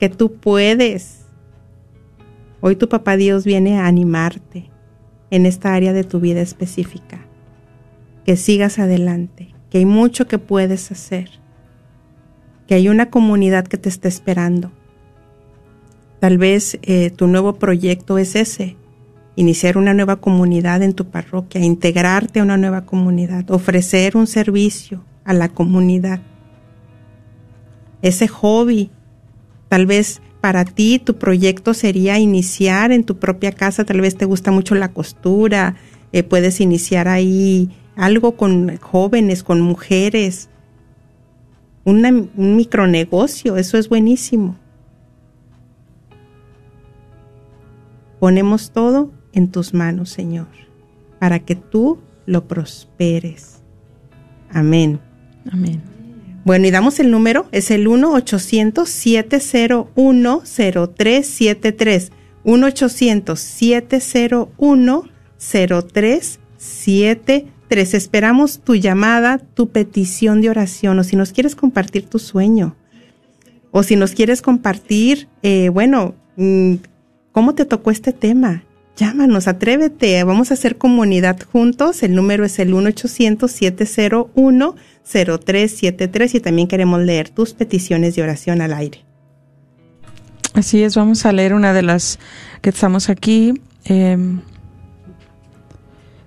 que tú puedes. Hoy tu papá Dios viene a animarte en esta área de tu vida específica, que sigas adelante, que hay mucho que puedes hacer, que hay una comunidad que te está esperando Tal vez eh, tu nuevo proyecto es ese, iniciar una nueva comunidad en tu parroquia, integrarte a una nueva comunidad, ofrecer un servicio a la comunidad. Ese hobby, tal vez para ti tu proyecto sería iniciar en tu propia casa, tal vez te gusta mucho la costura, eh, puedes iniciar ahí algo con jóvenes, con mujeres, un micronegocio, eso es buenísimo. Ponemos todo en tus manos, Señor, para que tú lo prosperes. Amén. Amén. Bueno, y damos el número, es el 1-800-701-0373. 1-800-701-0373. Esperamos tu llamada, tu petición de oración, o si nos quieres compartir tu sueño, o si nos quieres compartir, eh, bueno, mm, ¿Cómo te tocó este tema? Llámanos, atrévete, vamos a hacer comunidad juntos. El número es el 1-800-701-0373 y también queremos leer tus peticiones de oración al aire. Así es, vamos a leer una de las que estamos aquí. Em,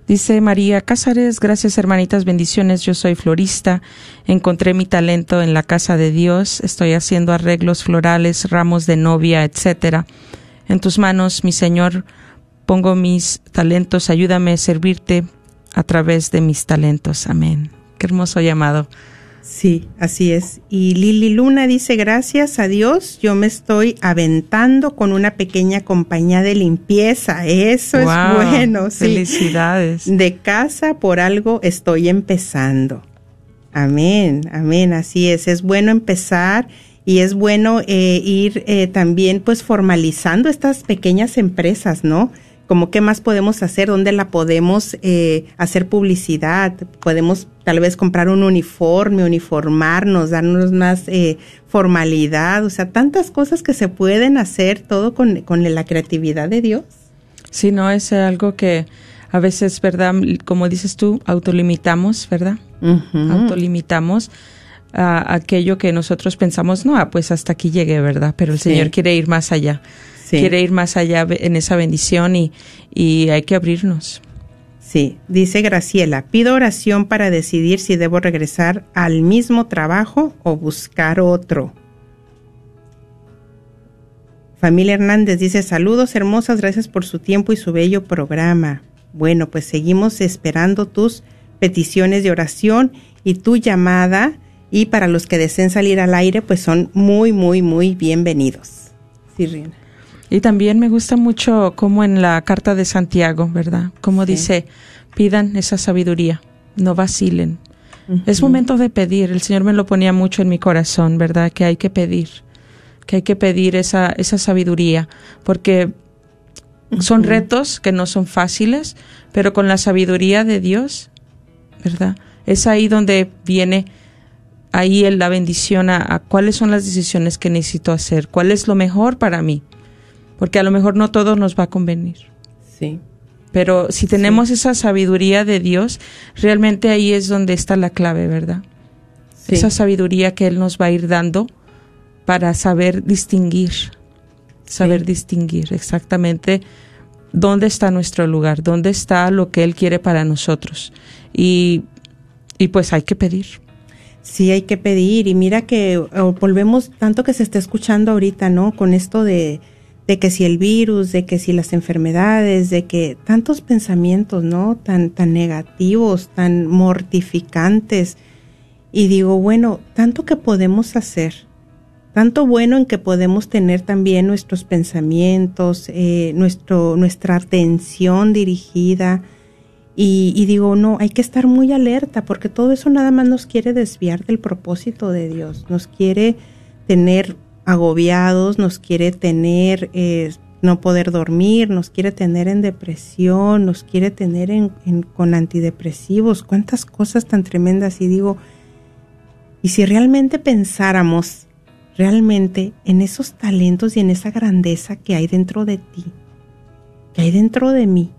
dice María Cázares, gracias hermanitas, bendiciones, yo soy florista, encontré mi talento en la casa de Dios, estoy haciendo arreglos florales, ramos de novia, etcétera. En tus manos, mi Señor, pongo mis talentos, ayúdame a servirte a través de mis talentos. Amén. Qué hermoso llamado. Sí, así es. Y Lili Luna dice, gracias a Dios, yo me estoy aventando con una pequeña compañía de limpieza. Eso es bueno. Sí. Felicidades. De casa por algo estoy empezando. Amén, amén, así es. Es bueno empezar y es bueno eh, ir eh, también pues formalizando estas pequeñas empresas, ¿no? Como qué más podemos hacer, dónde la podemos eh, hacer publicidad, podemos tal vez comprar un uniforme, uniformarnos, darnos más formalidad, o sea, tantas cosas que se pueden hacer todo con, con la creatividad de Dios. Sí, no, es algo que a veces, ¿verdad? Como dices tú, autolimitamos, ¿verdad? Autolimitamos aquello que nosotros pensamos, no, ah, pues hasta aquí llegué, ¿verdad? Pero el Señor quiere ir más allá. Quiere ir más allá en esa bendición y, y hay que abrirnos. Sí, dice Graciela, pido oración para decidir si debo regresar al mismo trabajo o buscar otro. Familia Hernández dice, saludos hermosas, gracias por su tiempo y su bello programa. Bueno, pues seguimos esperando tus peticiones de oración y tu llamada Y para los que deseen salir al aire, pues son muy, muy, muy bienvenidos. Sí, Rina. Y también me gusta mucho como en la carta de Santiago, ¿verdad? Como dice, pidan esa sabiduría, no vacilen. Es momento de pedir, el Señor me lo ponía mucho en mi corazón, ¿verdad? Que hay que pedir, que hay que pedir esa, esa sabiduría, porque son retos que no son fáciles, pero con la sabiduría de Dios, ¿verdad? Es ahí donde viene ahí la bendición a, a, cuáles son las decisiones que necesito hacer, cuál es lo mejor para mí, porque a lo mejor no todo nos va a convenir. Sí. Pero si tenemos esa sabiduría de Dios, realmente ahí es donde está la clave, ¿verdad? Sí. Esa sabiduría que Él nos va a ir dando para saber distinguir, saber Sí. distinguir exactamente dónde está nuestro lugar, dónde está lo que Él quiere para nosotros. Y, y pues hay que pedir. Sí, hay que pedir. Y mira que oh, volvemos tanto que se está escuchando ahorita, ¿no? Con esto de, de que si el virus, de que si las enfermedades, de que tantos pensamientos, ¿no? Tan, tan negativos, tan mortificantes. Y digo, bueno, tanto que podemos hacer, tanto bueno en que podemos tener también nuestros pensamientos, eh, nuestro, nuestra atención dirigida. Y, y digo, no, hay que estar muy alerta porque todo eso nada más nos quiere desviar del propósito de Dios, nos quiere tener agobiados, nos quiere tener eh, no poder dormir, nos quiere tener en depresión, nos quiere tener en, en- con antidepresivos, cuántas cosas tan tremendas. Y digo, y si realmente pensáramos realmente en esos talentos y en esa grandeza que hay dentro de ti, que hay dentro de mí,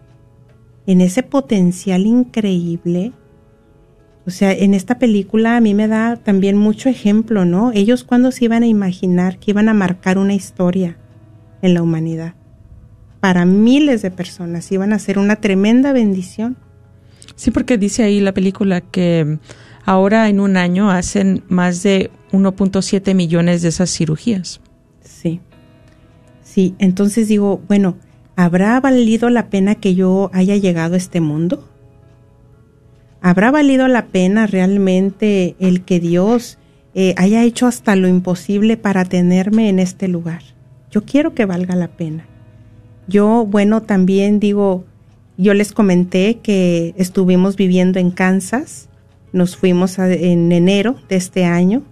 en ese potencial increíble, o sea, en esta película a mí me da también mucho ejemplo, ¿no? Ellos cuando se iban a imaginar que iban a marcar una historia en la humanidad. Para miles de personas iban a ser una tremenda bendición. Sí, porque dice ahí la película que ahora en un año hacen más de 1.7 millones de esas cirugías. Sí. Sí, entonces digo, bueno, ¿habrá valido la pena que yo haya llegado a este mundo? ¿Habrá valido la pena realmente el que Dios eh, haya hecho hasta lo imposible para tenerme en este lugar? Yo quiero que valga la pena. Yo, bueno, también digo, yo les comenté que estuvimos viviendo en Kansas, nos fuimos en enero de este año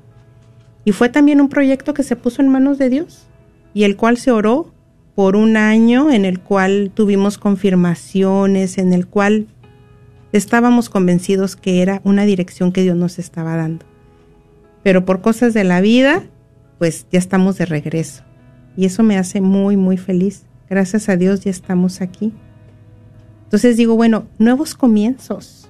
y fue también un proyecto que se puso en manos de Dios y el cual se oró por un año en el cual tuvimos confirmaciones, en el cual estábamos convencidos que era una dirección que Dios nos estaba dando. Pero por cosas de la vida, pues ya estamos de regreso. Y eso me hace muy, muy feliz. Gracias a Dios ya estamos aquí. Entonces digo, bueno, nuevos comienzos.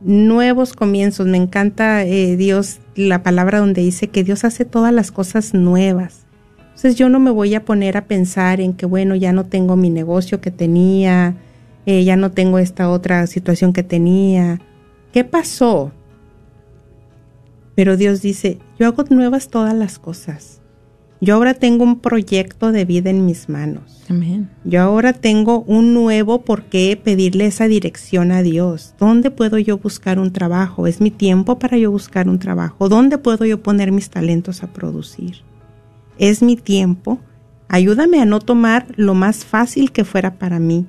Nuevos comienzos. Me encanta eh, Dios, la palabra donde dice que Dios hace todas las cosas nuevas. Entonces yo no me voy a poner a pensar en que, bueno, ya no tengo mi negocio que tenía, eh, ya no tengo esta otra situación que tenía. ¿Qué pasó? Pero Dios dice, yo hago nuevas todas las cosas. Yo ahora tengo un proyecto de vida en mis manos. Amén. Yo ahora tengo un nuevo por qué pedirle esa dirección a Dios. ¿Dónde puedo yo buscar un trabajo? Es mi tiempo para yo buscar un trabajo. ¿Dónde puedo yo poner mis talentos a producir? Es mi tiempo. Ayúdame a no tomar lo más fácil que fuera para mí.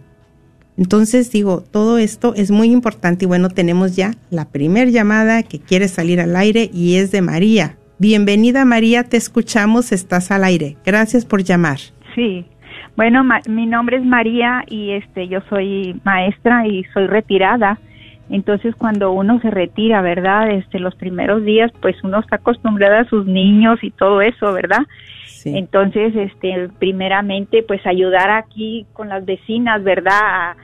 Entonces digo, todo esto es muy importante y bueno, tenemos ya la primer llamada que quiere salir al aire y es de María. Bienvenida María, te escuchamos, estás al aire. Gracias por llamar. Sí. Bueno, ma- mi nombre es María y este yo soy maestra y soy retirada. Entonces, cuando uno se retira, ¿verdad? Este los primeros días, pues uno está acostumbrado a sus niños y todo eso, ¿verdad? Sí. Entonces, este primeramente pues ayudar aquí con las vecinas, ¿verdad? A,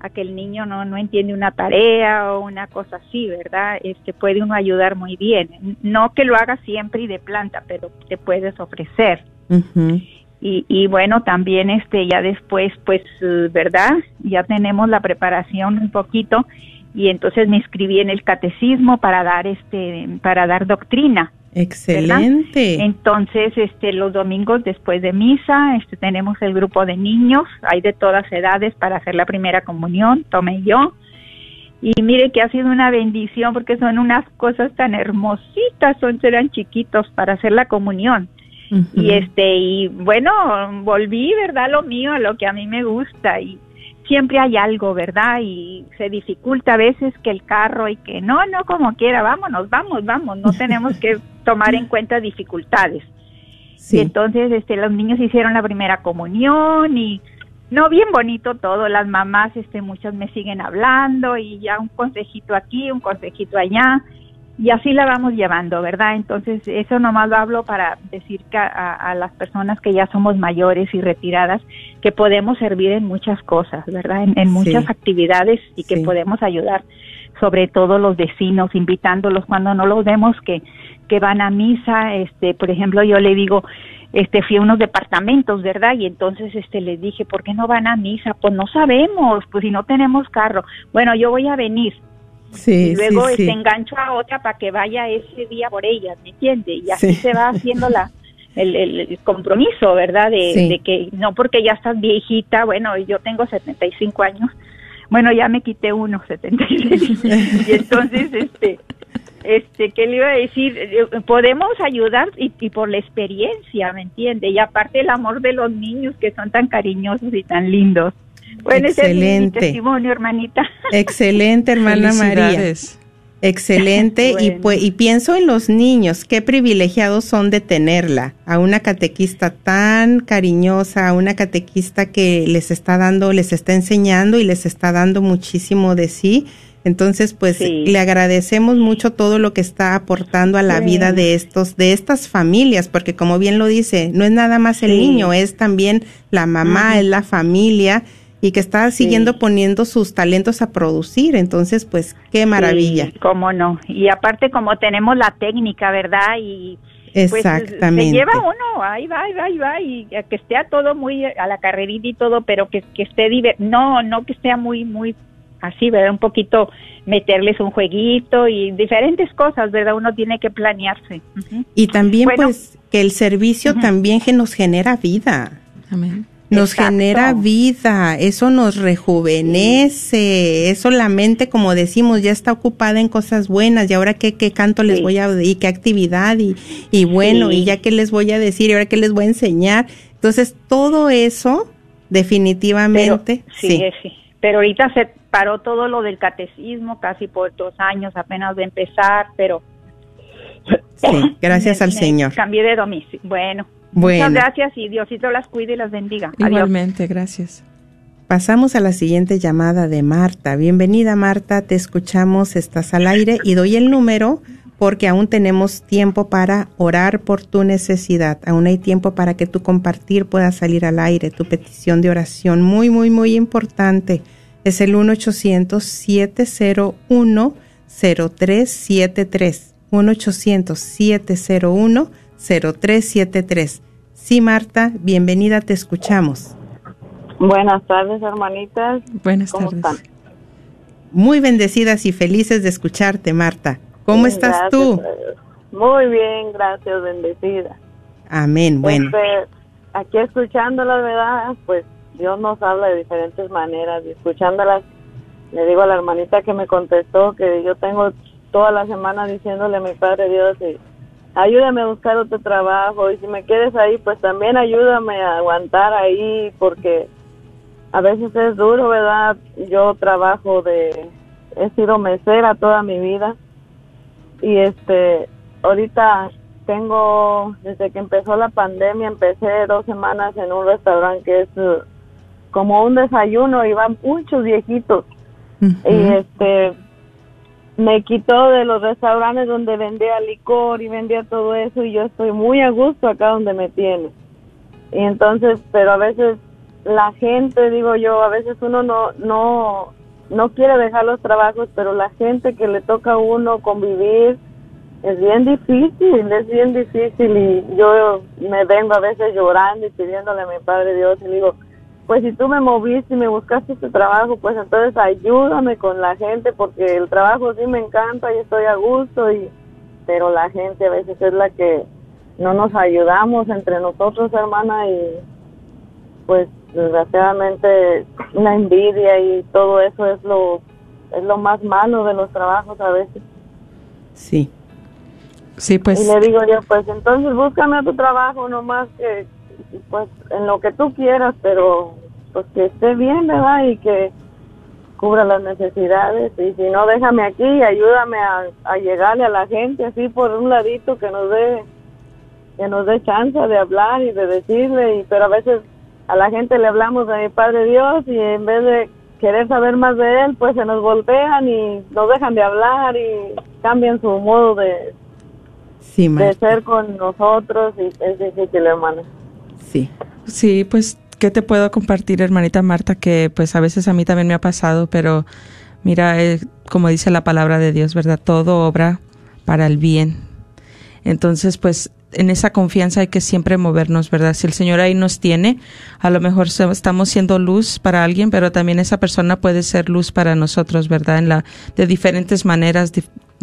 a que el niño no no entiende una tarea o una cosa así, ¿verdad? Este puede uno ayudar muy bien. No que lo haga siempre y de planta, pero te puedes ofrecer y, y bueno también este ya después pues verdad ya tenemos la preparación un poquito y entonces me inscribí en el catecismo para dar este para dar doctrina Excelente. entonces este los domingos después de misa este tenemos el grupo de niños hay de todas edades para hacer la primera comunión tomé yo y mire que ha sido una bendición porque son unas cosas tan hermositas, son serán chiquitos para hacer la comunión. Y este y bueno, volví, ¿verdad? Lo mío, a lo que a mí me gusta y siempre hay algo, ¿verdad? Y se dificulta a veces que el carro y que no, no como quiera, vámonos, vamos, vamos, no <laughs> tenemos que tomar en cuenta dificultades. Y entonces este los niños hicieron la primera comunión y no, bien bonito todo, las mamás, este, muchas me siguen hablando y ya un consejito aquí, un consejito allá, y así la vamos llevando, ¿verdad? Entonces, eso nomás lo hablo para decir que a, las personas que ya somos mayores y retiradas, que podemos servir en muchas cosas, ¿verdad? En, muchas actividades y que podemos ayudar, sobre todo los vecinos, invitándolos cuando no los vemos que, que van a misa, este, por ejemplo, yo le digo, este fui a unos departamentos, ¿verdad? Y entonces este les dije, ¿por qué no van a misa? Pues no sabemos, pues si no tenemos carro. Bueno, yo voy a venir. Sí, y luego este, engancho a otra para que vaya ese día por ellas, ¿me entiende? Y así se va haciendo la el, el, compromiso, ¿verdad? De, de, que no porque ya estás viejita, bueno, yo tengo 75 años, bueno, ya me quité uno, 76, <laughs> y entonces, este, este, ¿qué le iba a decir? Eh, podemos ayudar y, por la experiencia, ¿me entiende? Y aparte el amor de los niños que son tan cariñosos y tan lindos. Bueno, Excelente. Ese testimonio, hermanita. Excelente, hermana María. Excelente y, pues, y pienso en los niños, qué privilegiados son de tenerla, a una catequista tan cariñosa, a una catequista que les está dando, les está enseñando y les está dando muchísimo de sí entonces, pues le agradecemos mucho todo lo que está aportando a la vida de estos, de estas familias, porque como bien lo dice, no es nada más el niño, es también la mamá, es la familia y que está siguiendo poniendo sus talentos a producir. Entonces, pues qué maravilla. cómo no. Y aparte como tenemos la técnica, ¿verdad? Y pues, Exactamente. se lleva uno, ahí va, ahí va, ahí va, y que esté todo muy a la carrerita y todo, pero que, que esté, no, no que esté muy, muy así, ¿verdad? Un poquito meterles un jueguito y diferentes cosas, ¿verdad? Uno tiene que planearse. Y también pues que el servicio también que nos genera vida. Amén. Nos genera vida, eso nos rejuvenece, eso la mente, como decimos, ya está ocupada en cosas buenas y ahora qué, qué canto les voy a y qué actividad y, y bueno, y ya qué les voy a decir y ahora qué les voy a enseñar. Entonces, todo eso definitivamente, sí, sí. Pero ahorita se paró todo lo del catecismo casi por dos años apenas de empezar, pero... Sí, gracias <laughs> al Señor. Cambié de domicilio. Bueno, muchas gracias y Diosito las cuide y las bendiga. Igualmente, gracias. Pasamos a la siguiente llamada de Marta. Bienvenida Marta, te escuchamos, estás al aire y doy el número porque aún tenemos tiempo para orar por tu necesidad. Aún hay tiempo para que tu compartir pueda salir al aire, tu petición de oración muy, muy, muy importante es el 1-800-701-0373. 1-800-701-0373. Sí, Marta, bienvenida, te escuchamos. Buenas tardes, hermanitas. Buenas ¿Cómo tardes. Están? Muy bendecidas y felices de escucharte, Marta. ¿Cómo estás tú? Muy bien, gracias, bendecida. Amén, bueno. Este, aquí escuchando la verdad, pues Dios nos habla de diferentes maneras y escuchándolas, le digo a la hermanita que me contestó que yo tengo toda la semana diciéndole a mi Padre Dios, y, ayúdame a buscar otro trabajo y si me quieres ahí, pues también ayúdame a aguantar ahí porque a veces es duro, ¿verdad? Yo trabajo de, he sido mesera toda mi vida y este, ahorita tengo, desde que empezó la pandemia, empecé dos semanas en un restaurante que es como un desayuno, iban muchos viejitos. Y este me quitó de los restaurantes donde vendía licor y vendía todo eso y yo estoy muy a gusto acá donde me tiene. Y entonces, pero a veces la gente, digo yo, a veces uno no no no quiere dejar los trabajos, pero la gente que le toca a uno convivir es bien difícil, es bien difícil y yo me vengo a veces llorando y pidiéndole a mi Padre Dios y digo, pues si tú me moviste y me buscaste este trabajo, pues entonces ayúdame con la gente porque el trabajo sí me encanta y estoy a gusto y pero la gente a veces es la que no nos ayudamos entre nosotros, hermana, y pues desgraciadamente una envidia y todo eso es lo es lo más malo de los trabajos a veces. Sí. Sí, pues. Y le digo yo, pues entonces búscame otro trabajo nomás que, pues en lo que tú quieras, pero pues que esté bien, ¿verdad? Y que cubra las necesidades. Y si no, déjame aquí y ayúdame a, a llegarle a la gente así por un ladito que nos dé que nos dé chance de hablar y de decirle, y, pero a veces a la gente le hablamos de mi Padre Dios y en vez de querer saber más de Él, pues se nos voltean y nos dejan de hablar y cambian su modo de, Sí, de Marta. ser con nosotros y es difícil, hermano. Sí. Sí, pues, ¿qué te puedo compartir, hermanita Marta? Que pues a veces a mí también me ha pasado, pero mira, eh, como dice la palabra de Dios, ¿verdad? Todo obra para el bien. Entonces, pues en esa confianza hay que siempre movernos, ¿verdad? Si el Señor ahí nos tiene, a lo mejor estamos siendo luz para alguien, pero también esa persona puede ser luz para nosotros, ¿verdad? En la de diferentes maneras,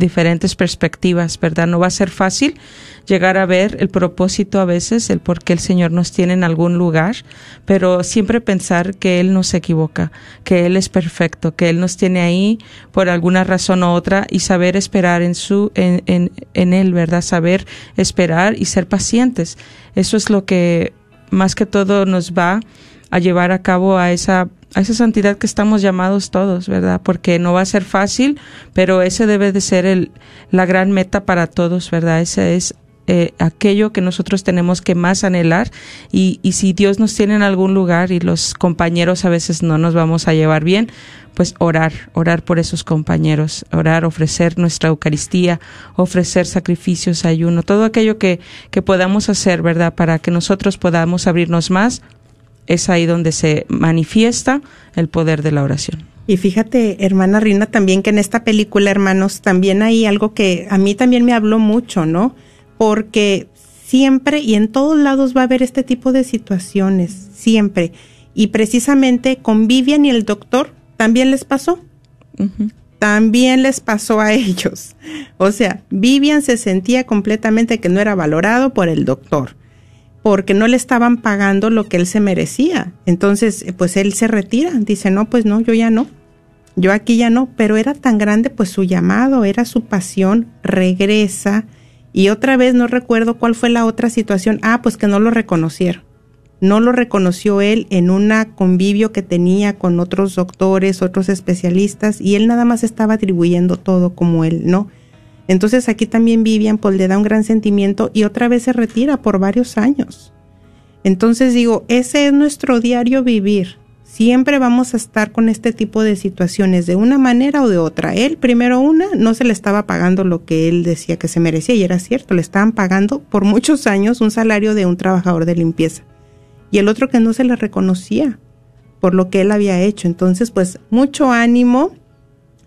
diferentes perspectivas, ¿verdad? No va a ser fácil llegar a ver el propósito a veces, el por qué el Señor nos tiene en algún lugar, pero siempre pensar que Él no se equivoca, que Él es perfecto, que Él nos tiene ahí por alguna razón u otra y saber esperar en su, en, en, en Él, ¿verdad? Saber esperar y ser pacientes. Eso es lo que más que todo nos va a llevar a cabo a esa a esa santidad que estamos llamados todos, ¿verdad? Porque no va a ser fácil, pero ese debe de ser el, la gran meta para todos, ¿verdad? Ese es eh, aquello que nosotros tenemos que más anhelar y, y si Dios nos tiene en algún lugar y los compañeros a veces no nos vamos a llevar bien, pues orar, orar por esos compañeros, orar, ofrecer nuestra Eucaristía, ofrecer sacrificios, ayuno, todo aquello que, que podamos hacer, ¿verdad? Para que nosotros podamos abrirnos más, es ahí donde se manifiesta el poder de la oración. Y fíjate, hermana Rina, también que en esta película, hermanos, también hay algo que a mí también me habló mucho, ¿no? Porque siempre y en todos lados va a haber este tipo de situaciones, siempre. Y precisamente con Vivian y el doctor también les pasó. También les pasó a <laughs> ellos. O sea, Vivian se sentía completamente que no era valorado por el doctor porque no le estaban pagando lo que él se merecía. Entonces, eh, pues él se retira, dice, no, pues no, yo ya no, yo aquí ya no, pero era tan grande pues su llamado, era su pasión, regresa y otra vez no recuerdo cuál fue la otra situación, ah, pues que no lo reconocieron. No lo reconoció él en una convivio que tenía con otros doctores, otros especialistas, y él nada más estaba atribuyendo todo como él, ¿no? Entonces aquí también Vivian pues le da un gran sentimiento y otra vez se retira por varios años. Entonces digo, ese es nuestro diario vivir. Siempre vamos a estar con este tipo de situaciones de una manera o de otra. Él primero una, no se le estaba pagando lo que él decía que se merecía y era cierto, le estaban pagando por muchos años un salario de un trabajador de limpieza. Y el otro que no se le reconocía por lo que él había hecho. Entonces pues mucho ánimo,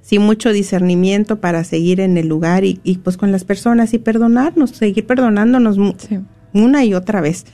sí mucho discernimiento para seguir en el lugar y, y, pues con las personas y perdonarnos, seguir perdonándonos Sí. una y otra vez.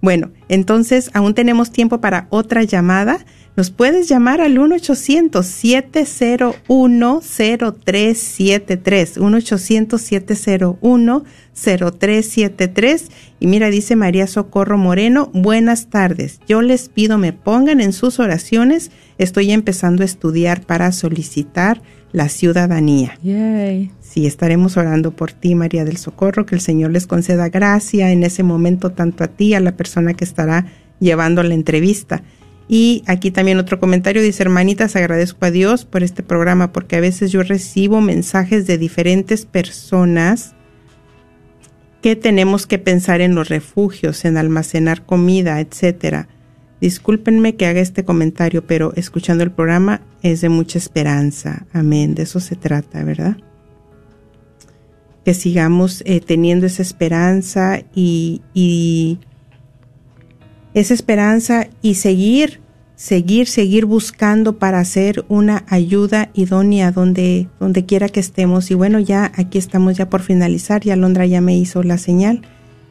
Bueno, entonces aún tenemos tiempo para otra llamada. Nos puedes llamar al 1-800-701-0373. 1-800-701-0373. Y mira, dice María Socorro Moreno, buenas tardes. Yo les pido me pongan en sus oraciones. Estoy empezando a estudiar para solicitar la ciudadanía. Yay. Sí, estaremos orando por ti, María del Socorro, que el Señor les conceda gracia en ese momento, tanto a ti, a la persona que estará llevando la entrevista. Y aquí también otro comentario dice, hermanitas, agradezco a Dios por este programa, porque a veces yo recibo mensajes de diferentes personas que tenemos que pensar en los refugios, en almacenar comida, etcétera. Discúlpenme que haga este comentario, pero escuchando el programa es de mucha esperanza. Amén. De eso se trata, ¿verdad? Que sigamos eh, teniendo esa esperanza y, y esa esperanza y seguir, seguir, seguir buscando para hacer una ayuda idónea donde, donde quiera que estemos. Y bueno, ya aquí estamos ya por finalizar. Ya Londra ya me hizo la señal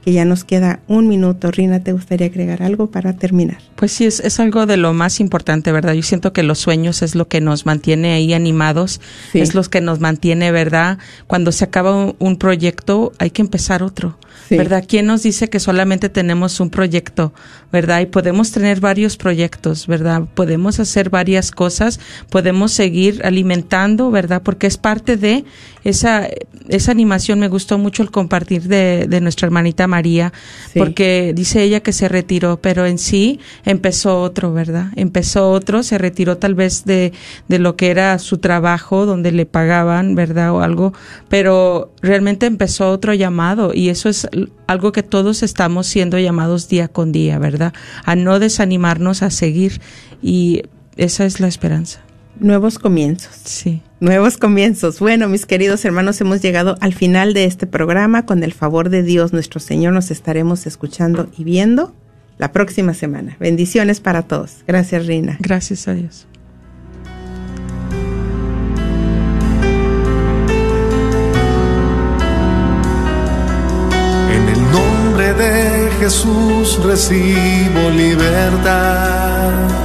que ya nos queda un minuto. Rina, ¿te gustaría agregar algo para terminar? Pues sí, es, es algo de lo más importante, ¿verdad? Yo siento que los sueños es lo que nos mantiene ahí animados, Sí. es lo que nos mantiene, ¿verdad? Cuando se acaba un, un proyecto, hay que empezar otro, Sí. ¿verdad? ¿Quién nos dice que solamente tenemos un proyecto, ¿verdad? Y podemos tener varios proyectos, ¿verdad? Podemos hacer varias cosas, podemos seguir alimentando, ¿verdad? Porque es parte de esa, esa animación. Me gustó mucho el compartir de, de nuestra hermanita María, Sí. porque dice ella que se retiró, pero en sí empezó otro, ¿verdad? Empezó otro, se retiró tal vez de, de lo que era su trabajo, donde le pagaban, ¿verdad? O algo, pero realmente empezó otro llamado y eso es algo que todos estamos siendo llamados día con día, ¿verdad? A no desanimarnos, a seguir y esa es la esperanza. Nuevos comienzos. Sí. Nuevos comienzos. Bueno, mis queridos hermanos, hemos llegado al final de este programa. Con el favor de Dios, nuestro Señor, nos estaremos escuchando y viendo la próxima semana. Bendiciones para todos. Gracias, Rina. Gracias a Dios. En el nombre de Jesús recibo libertad.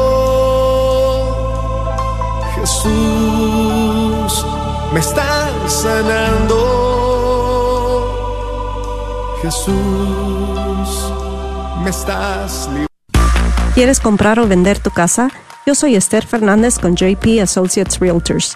Jesús, me estás sanando. Jesús, me estás. ¿Quieres comprar o vender tu casa? Yo soy Esther Fernández con JP Associates Realtors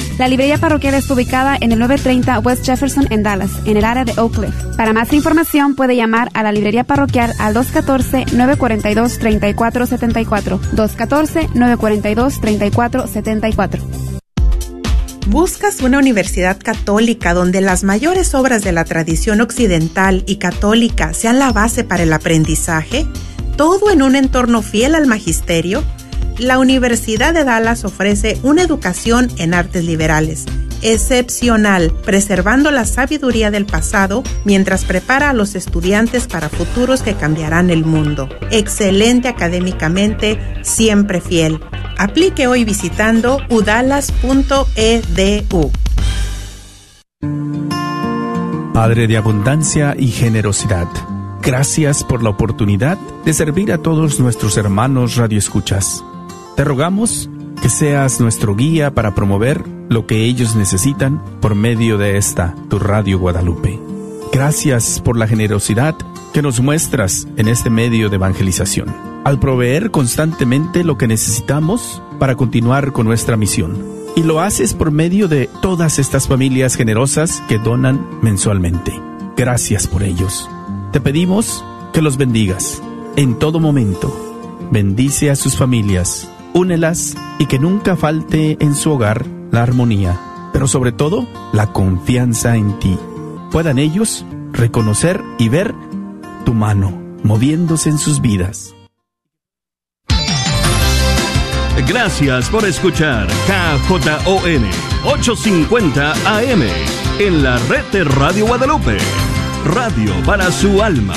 La librería parroquial está ubicada en el 930 West Jefferson en Dallas, en el área de Oak Cliff. Para más información puede llamar a la librería parroquial al 214-942-3474. 214-942-3474. ¿Buscas una universidad católica donde las mayores obras de la tradición occidental y católica sean la base para el aprendizaje? ¿Todo en un entorno fiel al magisterio? La Universidad de Dallas ofrece una educación en artes liberales excepcional, preservando la sabiduría del pasado mientras prepara a los estudiantes para futuros que cambiarán el mundo. Excelente académicamente, siempre fiel. Aplique hoy visitando udalas.edu. Padre de abundancia y generosidad, gracias por la oportunidad de servir a todos nuestros hermanos radioescuchas. Te rogamos que seas nuestro guía para promover lo que ellos necesitan por medio de esta, tu Radio Guadalupe. Gracias por la generosidad que nos muestras en este medio de evangelización, al proveer constantemente lo que necesitamos para continuar con nuestra misión. Y lo haces por medio de todas estas familias generosas que donan mensualmente. Gracias por ellos. Te pedimos que los bendigas en todo momento. Bendice a sus familias, únelas y que nunca falte en su hogar la armonía, pero sobre todo la confianza en ti. Puedan ellos reconocer y ver tu mano moviéndose en sus vidas. Gracias por escuchar KJON 850 AM en la red de Radio Guadalupe. Radio para su alma.